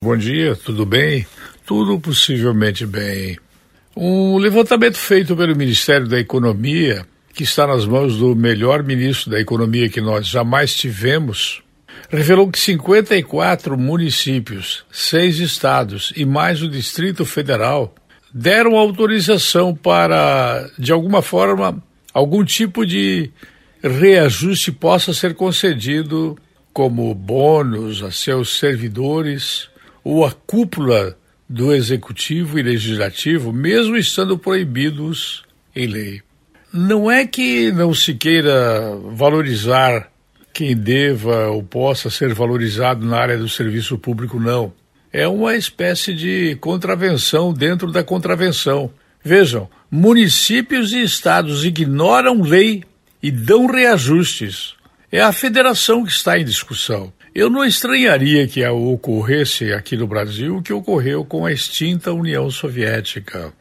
Bom dia, tudo bem? Tudo possivelmente bem. Um levantamento feito pelo Ministério da Economia, que está nas mãos do melhor ministro da Economia que nós jamais tivemos, revelou que 54 municípios, seis estados e mais o Distrito Federal deram autorização para, de alguma forma, algum tipo de reajuste possa ser concedido como bônus a seus servidores ou a cúpula do executivo e legislativo, mesmo estando proibidos em lei. Não é que não se queira valorizar quem deva ou possa ser valorizado na área do serviço público, não. É uma espécie de contravenção dentro da contravenção. Vejam, municípios e estados ignoram lei e dão reajustes. É a federação que está em discussão. Eu não estranharia que ocorresse aqui no Brasil o que ocorreu com a extinta União Soviética.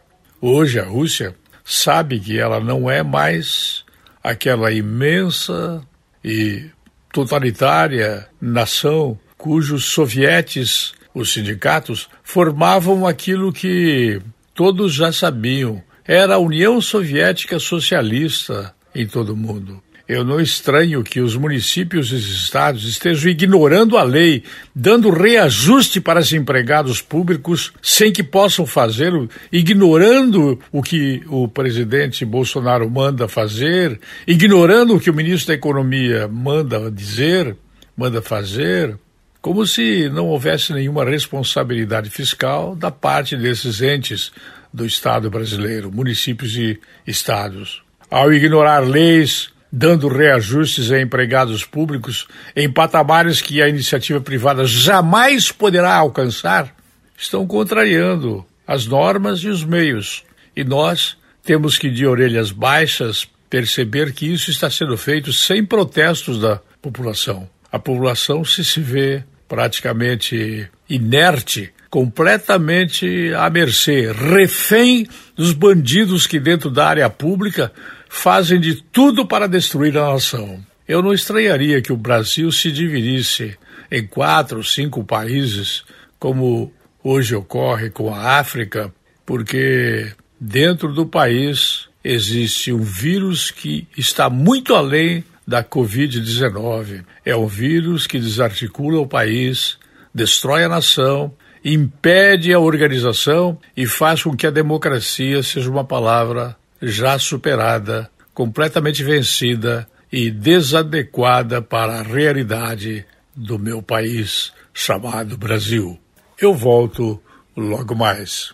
Hoje a Rússia sabe que ela não é mais aquela imensa e totalitária nação cujos sovietes, os sindicatos, formavam aquilo que todos já sabiam. Era a União Soviética Socialista em todo o mundo. Eu não estranho que os municípios e os estados estejam ignorando a lei, dando reajuste para os empregados públicos sem que possam fazê-lo, ignorando o que o presidente Bolsonaro manda fazer, ignorando o que o ministro da Economia manda dizer, manda fazer, como se não houvesse nenhuma responsabilidade fiscal da parte desses entes do Estado brasileiro, municípios e estados. Ao ignorar leis, dando reajustes a empregados públicos em patamares que a iniciativa privada jamais poderá alcançar, estão contrariando as normas e os meios. E nós temos que, de orelhas baixas, perceber que isso está sendo feito sem protestos da população. A população se se vê praticamente inerte, completamente à mercê, refém dos bandidos que dentro da área pública fazem de tudo para destruir a nação. Eu não estranharia que o Brasil se dividisse em quatro, cinco países, como hoje ocorre com a África, porque dentro do país existe um vírus que está muito além da Covid-19. É um vírus que desarticula o país, destrói a nação, impede a organização e faz com que a democracia seja uma palavra já superada, completamente vencida e desadequada para a realidade do meu país chamado Brasil. Eu volto logo mais.